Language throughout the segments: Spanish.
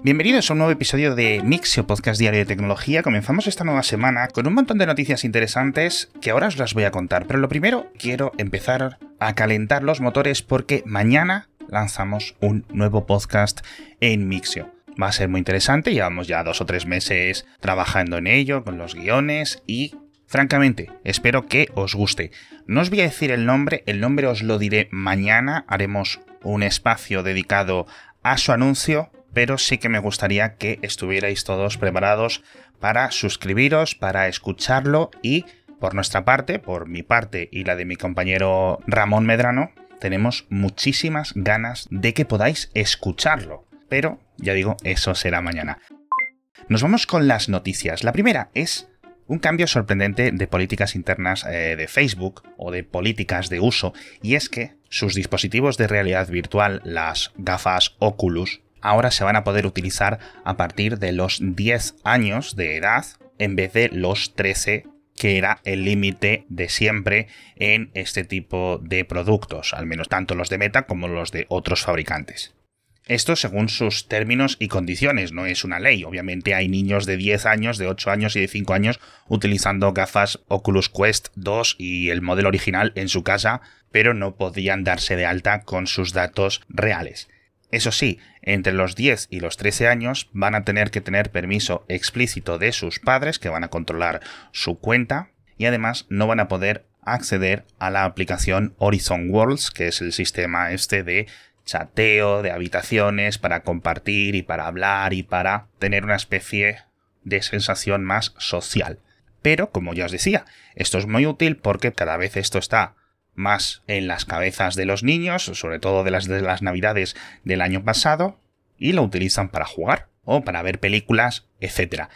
Bienvenidos a un nuevo episodio de Mixio Podcast Diario de Tecnología. Comenzamos esta nueva semana con un montón de noticias interesantes que ahora os las voy a contar. Pero lo primero, quiero empezar a calentar los motores porque mañana lanzamos un nuevo podcast en Mixio. Va a ser muy interesante, llevamos ya dos o tres meses trabajando en ello, con los guiones y Francamente, espero que os guste. No os voy a decir el nombre, el nombre os lo diré mañana, haremos un espacio dedicado a su anuncio, pero sí que me gustaría que estuvierais todos preparados para suscribiros, para escucharlo y, por nuestra parte, por mi parte y la de mi compañero Ramón Medrano, tenemos muchísimas ganas de que podáis escucharlo. Pero, ya digo, eso será mañana. Nos vamos con las noticias. La primera es un cambio sorprendente de políticas internas eh, de Facebook o de políticas de uso, y es que sus dispositivos de realidad virtual, las gafas Oculus, ahora se van a poder utilizar a partir de los 10 años de edad en vez de los 13 que era el límite de siempre en este tipo de productos, al menos tanto los de Meta como los de otros fabricantes. Esto según sus términos y condiciones, no es una ley. Obviamente hay niños de 10 años, de 8 años y de 5 años utilizando gafas Oculus Quest 2 y el modelo original en su casa, pero no podían darse de alta con sus datos reales. Eso sí, entre los 10 y los 13 años van a tener que tener permiso explícito de sus padres que van a controlar su cuenta y además no van a poder acceder a la aplicación Horizon Worlds, que es el sistema este de chateo, de habitaciones, para compartir y para hablar y para tener una especie de sensación más social. Pero, como ya os decía, esto es muy útil porque cada vez esto está más en las cabezas de los niños, sobre todo de las de las navidades del año pasado, y lo utilizan para jugar o para ver películas, etc.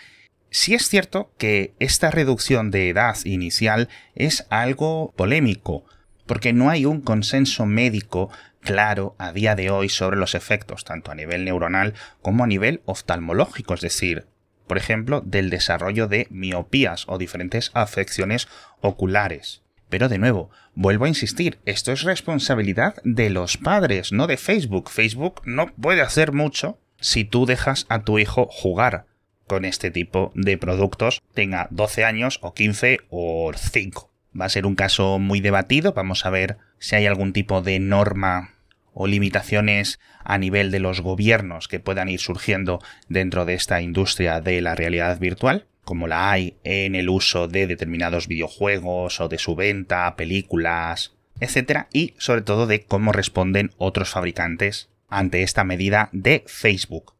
Sí es cierto que esta reducción de edad inicial es algo polémico, porque no hay un consenso médico claro a día de hoy sobre los efectos, tanto a nivel neuronal como a nivel oftalmológico, es decir, por ejemplo, del desarrollo de miopías o diferentes afecciones oculares. Pero de nuevo, vuelvo a insistir, esto es responsabilidad de los padres, no de Facebook. Facebook no puede hacer mucho si tú dejas a tu hijo jugar con este tipo de productos, tenga 12 años o 15 o 5. Va a ser un caso muy debatido, vamos a ver si hay algún tipo de norma o limitaciones a nivel de los gobiernos que puedan ir surgiendo dentro de esta industria de la realidad virtual, como la hay en el uso de determinados videojuegos o de su venta, películas, etc. Y sobre todo de cómo responden otros fabricantes ante esta medida de Facebook.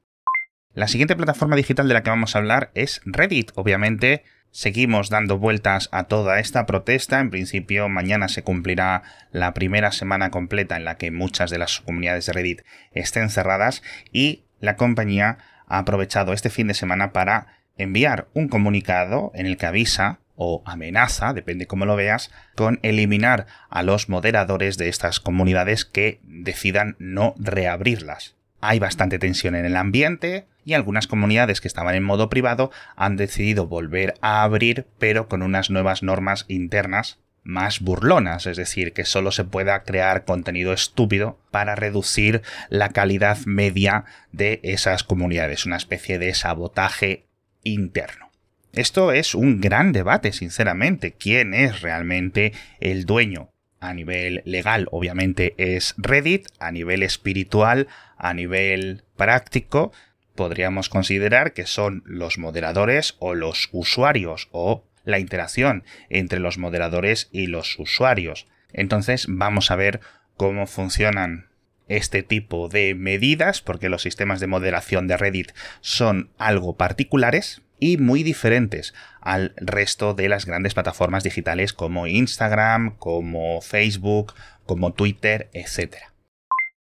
La siguiente plataforma digital de la que vamos a hablar es Reddit, obviamente Seguimos dando vueltas a toda esta protesta. En principio, mañana se cumplirá la primera semana completa en la que muchas de las comunidades de Reddit estén cerradas y la compañía ha aprovechado este fin de semana para enviar un comunicado en el que avisa o amenaza, depende cómo lo veas, con eliminar a los moderadores de estas comunidades que decidan no reabrirlas. Hay bastante tensión en el ambiente y algunas comunidades que estaban en modo privado han decidido volver a abrir pero con unas nuevas normas internas más burlonas, es decir, que solo se pueda crear contenido estúpido para reducir la calidad media de esas comunidades, una especie de sabotaje interno. Esto es un gran debate, sinceramente, quién es realmente el dueño a nivel legal obviamente es Reddit, a nivel espiritual, a nivel práctico, podríamos considerar que son los moderadores o los usuarios o la interacción entre los moderadores y los usuarios. Entonces vamos a ver cómo funcionan este tipo de medidas, porque los sistemas de moderación de Reddit son algo particulares, y muy diferentes al resto de las grandes plataformas digitales como Instagram, como Facebook, como Twitter, etc.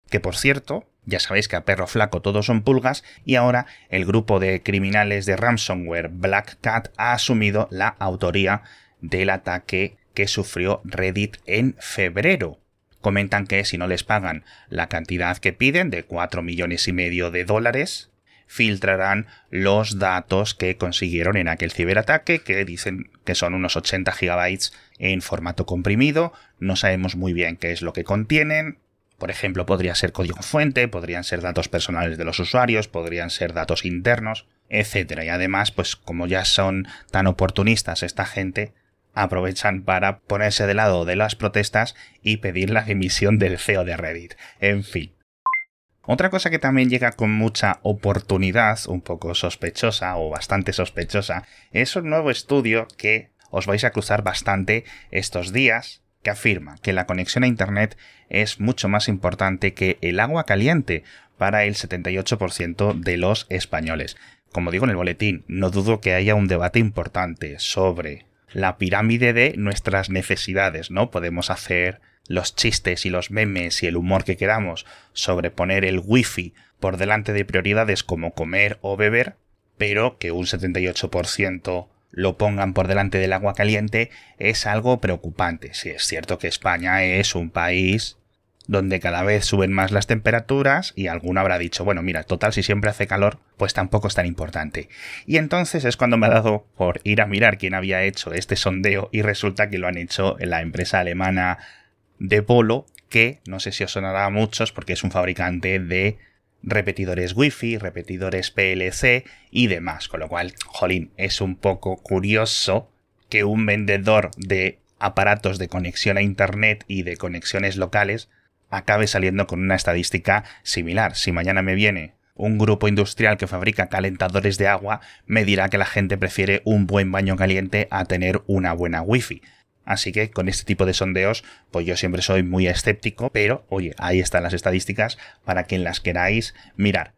Que por cierto, ya sabéis que a perro flaco todos son pulgas y ahora el grupo de criminales de ransomware Black Cat ha asumido la autoría del ataque que sufrió Reddit en febrero. Comentan que si no les pagan la cantidad que piden de 4 millones y medio de dólares, filtrarán los datos que consiguieron en aquel ciberataque, que dicen que son unos 80 gigabytes en formato comprimido. No sabemos muy bien qué es lo que contienen. Por ejemplo, podría ser código fuente, podrían ser datos personales de los usuarios, podrían ser datos internos, etc. Y además, pues como ya son tan oportunistas esta gente, aprovechan para ponerse de lado de las protestas y pedir la dimisión del CEO de Reddit. En fin. Otra cosa que también llega con mucha oportunidad, un poco sospechosa o bastante sospechosa, es un nuevo estudio que os vais a cruzar bastante estos días, que afirma que la conexión a Internet es mucho más importante que el agua caliente para el 78% de los españoles. Como digo en el boletín, no dudo que haya un debate importante sobre la pirámide de nuestras necesidades, ¿no? Podemos hacer los chistes y los memes y el humor que queramos sobre poner el wifi por delante de prioridades como comer o beber, pero que un 78% lo pongan por delante del agua caliente es algo preocupante. Si es cierto que España es un país donde cada vez suben más las temperaturas y alguno habrá dicho, bueno, mira, total, si siempre hace calor, pues tampoco es tan importante. Y entonces es cuando me ha dado por ir a mirar quién había hecho este sondeo y resulta que lo han hecho en la empresa alemana de Polo, que no sé si os sonará a muchos porque es un fabricante de repetidores Wi-Fi, repetidores PLC y demás, con lo cual, jolín, es un poco curioso que un vendedor de aparatos de conexión a Internet y de conexiones locales acabe saliendo con una estadística similar. Si mañana me viene un grupo industrial que fabrica calentadores de agua, me dirá que la gente prefiere un buen baño caliente a tener una buena wifi. Así que con este tipo de sondeos, pues yo siempre soy muy escéptico, pero oye, ahí están las estadísticas para quien las queráis mirar.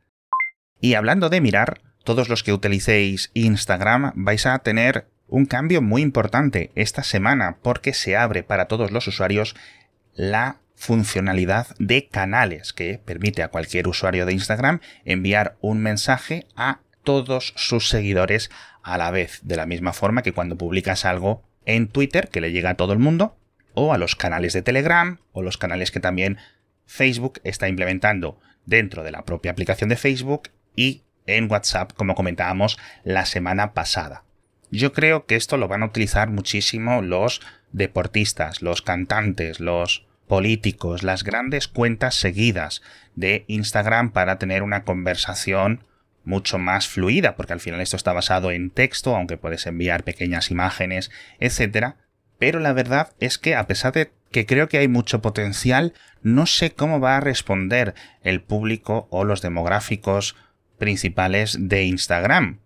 Y hablando de mirar, todos los que utilicéis Instagram vais a tener un cambio muy importante esta semana porque se abre para todos los usuarios la funcionalidad de canales que permite a cualquier usuario de Instagram enviar un mensaje a todos sus seguidores a la vez, de la misma forma que cuando publicas algo en Twitter que le llega a todo el mundo, o a los canales de Telegram, o los canales que también Facebook está implementando dentro de la propia aplicación de Facebook y en WhatsApp, como comentábamos la semana pasada. Yo creo que esto lo van a utilizar muchísimo los deportistas, los cantantes, los políticos, las grandes cuentas seguidas de Instagram para tener una conversación mucho más fluida, porque al final esto está basado en texto, aunque puedes enviar pequeñas imágenes, etc. Pero la verdad es que a pesar de que creo que hay mucho potencial, no sé cómo va a responder el público o los demográficos principales de Instagram.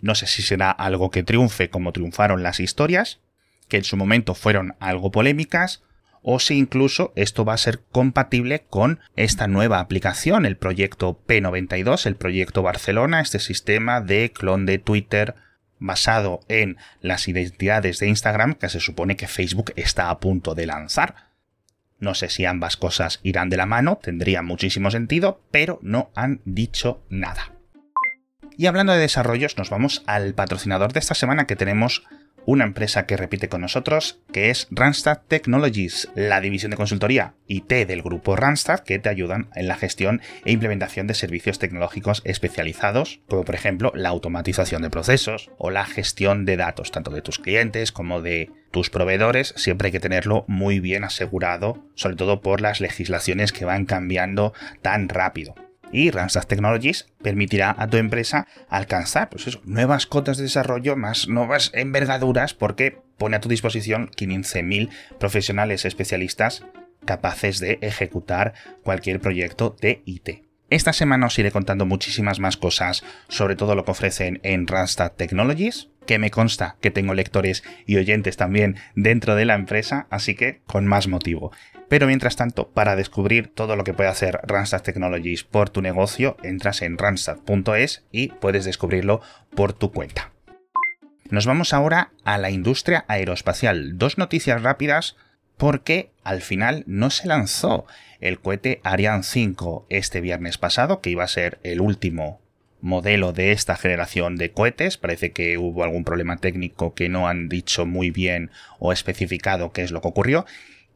No sé si será algo que triunfe como triunfaron las historias, que en su momento fueron algo polémicas, o si incluso esto va a ser compatible con esta nueva aplicación, el proyecto P92, el proyecto Barcelona, este sistema de clon de Twitter basado en las identidades de Instagram que se supone que Facebook está a punto de lanzar. No sé si ambas cosas irán de la mano, tendría muchísimo sentido, pero no han dicho nada. Y hablando de desarrollos, nos vamos al patrocinador de esta semana que tenemos una empresa que repite con nosotros, que es Randstad Technologies, la división de consultoría IT del grupo Randstad, que te ayudan en la gestión e implementación de servicios tecnológicos especializados, como por ejemplo la automatización de procesos o la gestión de datos, tanto de tus clientes como de tus proveedores, siempre hay que tenerlo muy bien asegurado, sobre todo por las legislaciones que van cambiando tan rápido y Randstad Technologies permitirá a tu empresa alcanzar pues nuevas cotas de desarrollo, más nuevas envergaduras, porque pone a tu disposición 15.000 profesionales especialistas capaces de ejecutar cualquier proyecto de IT. Esta semana os iré contando muchísimas más cosas sobre todo lo que ofrecen en Randstad Technologies, que me consta que tengo lectores y oyentes también dentro de la empresa, así que con más motivo. Pero mientras tanto, para descubrir todo lo que puede hacer Randstad Technologies por tu negocio, entras en randstad.es y puedes descubrirlo por tu cuenta. Nos vamos ahora a la industria aeroespacial. Dos noticias rápidas porque al final no se lanzó el cohete Ariane 5 este viernes pasado, que iba a ser el último modelo de esta generación de cohetes. Parece que hubo algún problema técnico que no han dicho muy bien o especificado qué es lo que ocurrió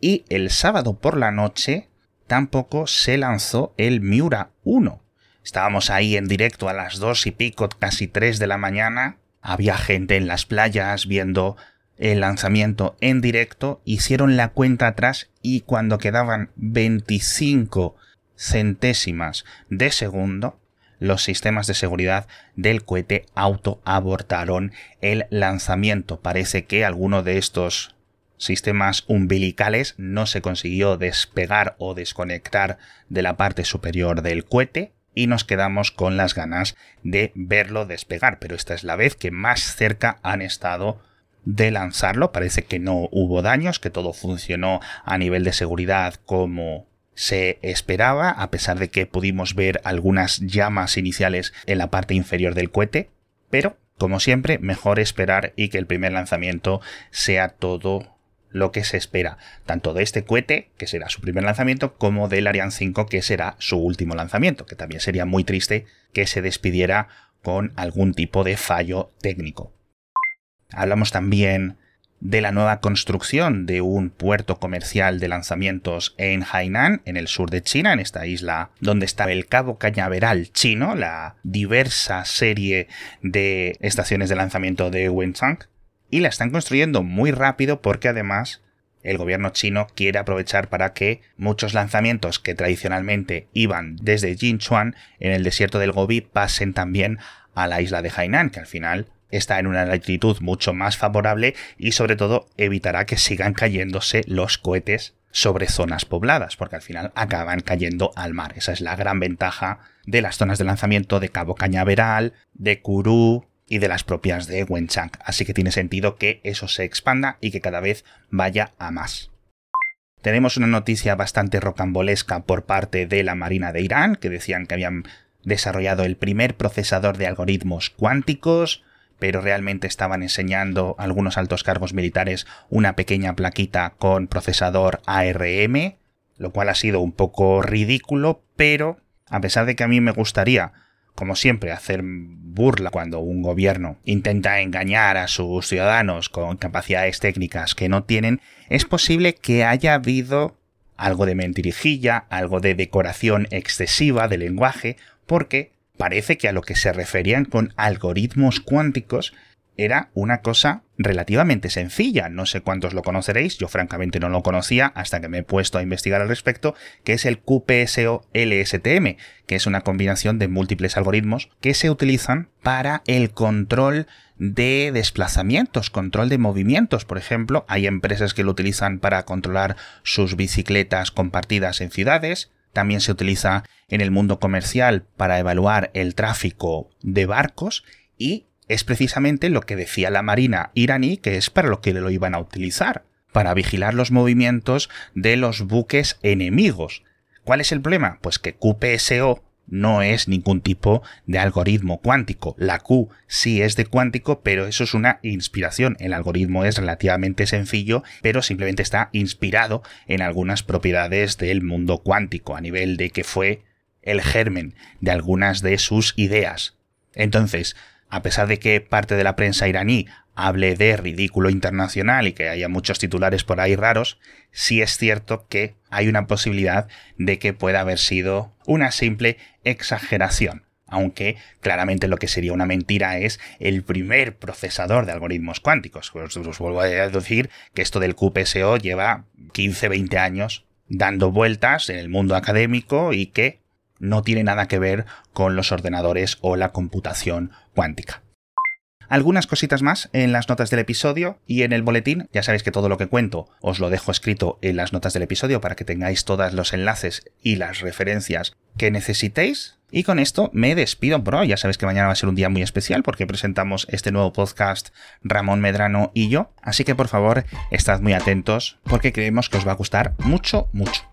y el sábado por la noche tampoco se lanzó el Miura 1. Estábamos ahí en directo a las dos y pico, casi tres de la mañana. Había gente en las playas viendo el lanzamiento en directo, hicieron la cuenta atrás y cuando quedaban 25 centésimas de segundo, los sistemas de seguridad del cohete autoabortaron el lanzamiento. Parece que alguno de estos sistemas umbilicales no se consiguió despegar o desconectar de la parte superior del cohete y nos quedamos con las ganas de verlo despegar, pero esta es la vez que más cerca han estado de lanzarlo. Parece que no hubo daños, que todo funcionó a nivel de seguridad como se esperaba, a pesar de que pudimos ver algunas llamas iniciales en la parte inferior del cohete, pero, como siempre, mejor esperar y que el primer lanzamiento sea todo lo que se espera, tanto de este cohete, que será su primer lanzamiento, como del Ariane 5, que será su último lanzamiento, que también sería muy triste que se despidiera con algún tipo de fallo técnico. Hablamos también de la nueva construcción de un puerto comercial de lanzamientos en Hainan, en el sur de China, en esta isla donde está el Cabo Cañaveral chino, la diversa serie de estaciones de lanzamiento de Wenzhou, y la están construyendo muy rápido porque además el gobierno chino quiere aprovechar para que muchos lanzamientos que tradicionalmente iban desde Jinchuan en el desierto del Gobi pasen también a la isla de Hainan, que al final está en una latitud mucho más favorable y sobre todo evitará que sigan cayéndose los cohetes sobre zonas pobladas, porque al final acaban cayendo al mar. Esa es la gran ventaja de las zonas de lanzamiento de Cabo Cañaveral, de Kourou y de las propias de Wenchang. Así que tiene sentido que eso se expanda y que cada vez vaya a más. Tenemos una noticia bastante rocambolesca por parte de la Marina de Irán, que decían que habían desarrollado el primer procesador de algoritmos cuánticos, pero realmente estaban enseñando algunos altos cargos militares una pequeña plaquita con procesador ARM, lo cual ha sido un poco ridículo, pero a pesar de que a mí me gustaría, como siempre, hacer burla cuando un gobierno intenta engañar a sus ciudadanos con capacidades técnicas que no tienen, es posible que haya habido algo de mentirijilla, algo de decoración excesiva de lenguaje, porque parece que a lo que se referían con algoritmos cuánticos era una cosa relativamente sencilla. No sé cuántos lo conoceréis, yo francamente no lo conocía hasta que me he puesto a investigar al respecto, que es el QPSO LSTM, que es una combinación de múltiples algoritmos que se utilizan para el control de desplazamientos, control de movimientos. Por ejemplo, hay empresas que lo utilizan para controlar sus bicicletas compartidas en ciudades, también se utiliza en el mundo comercial para evaluar el tráfico de barcos y es precisamente lo que decía la Marina iraní que es para lo que lo iban a utilizar, para vigilar los movimientos de los buques enemigos. ¿Cuál es el problema? Pues que QPSO no es ningún tipo de algoritmo cuántico. La Q sí es de cuántico, pero eso es una inspiración. El algoritmo es relativamente sencillo, pero simplemente está inspirado en algunas propiedades del mundo cuántico, a nivel de que fue el germen de algunas de sus ideas. Entonces, a pesar de que parte de la prensa iraní hable de ridículo internacional y que haya muchos titulares por ahí raros, sí es cierto que hay una posibilidad de que pueda haber sido una simple exageración. Aunque claramente lo que sería una mentira es el primer procesador de algoritmos cuánticos. Pues os vuelvo a decir que esto del QPSO lleva 15-20 años dando vueltas en el mundo académico y que no tiene nada que ver con los ordenadores o la computación cuántica algunas cositas más en las notas del episodio y en el boletín. Ya sabéis que todo lo que cuento os lo dejo escrito en las notas del episodio para que tengáis todos los enlaces y las referencias que necesitéis. Y con esto me despido por hoy. Ya sabéis que mañana va a ser un día muy especial porque presentamos este nuevo podcast Ramón Medrano y yo. Así que por favor, estad muy atentos porque creemos que os va a gustar mucho, mucho.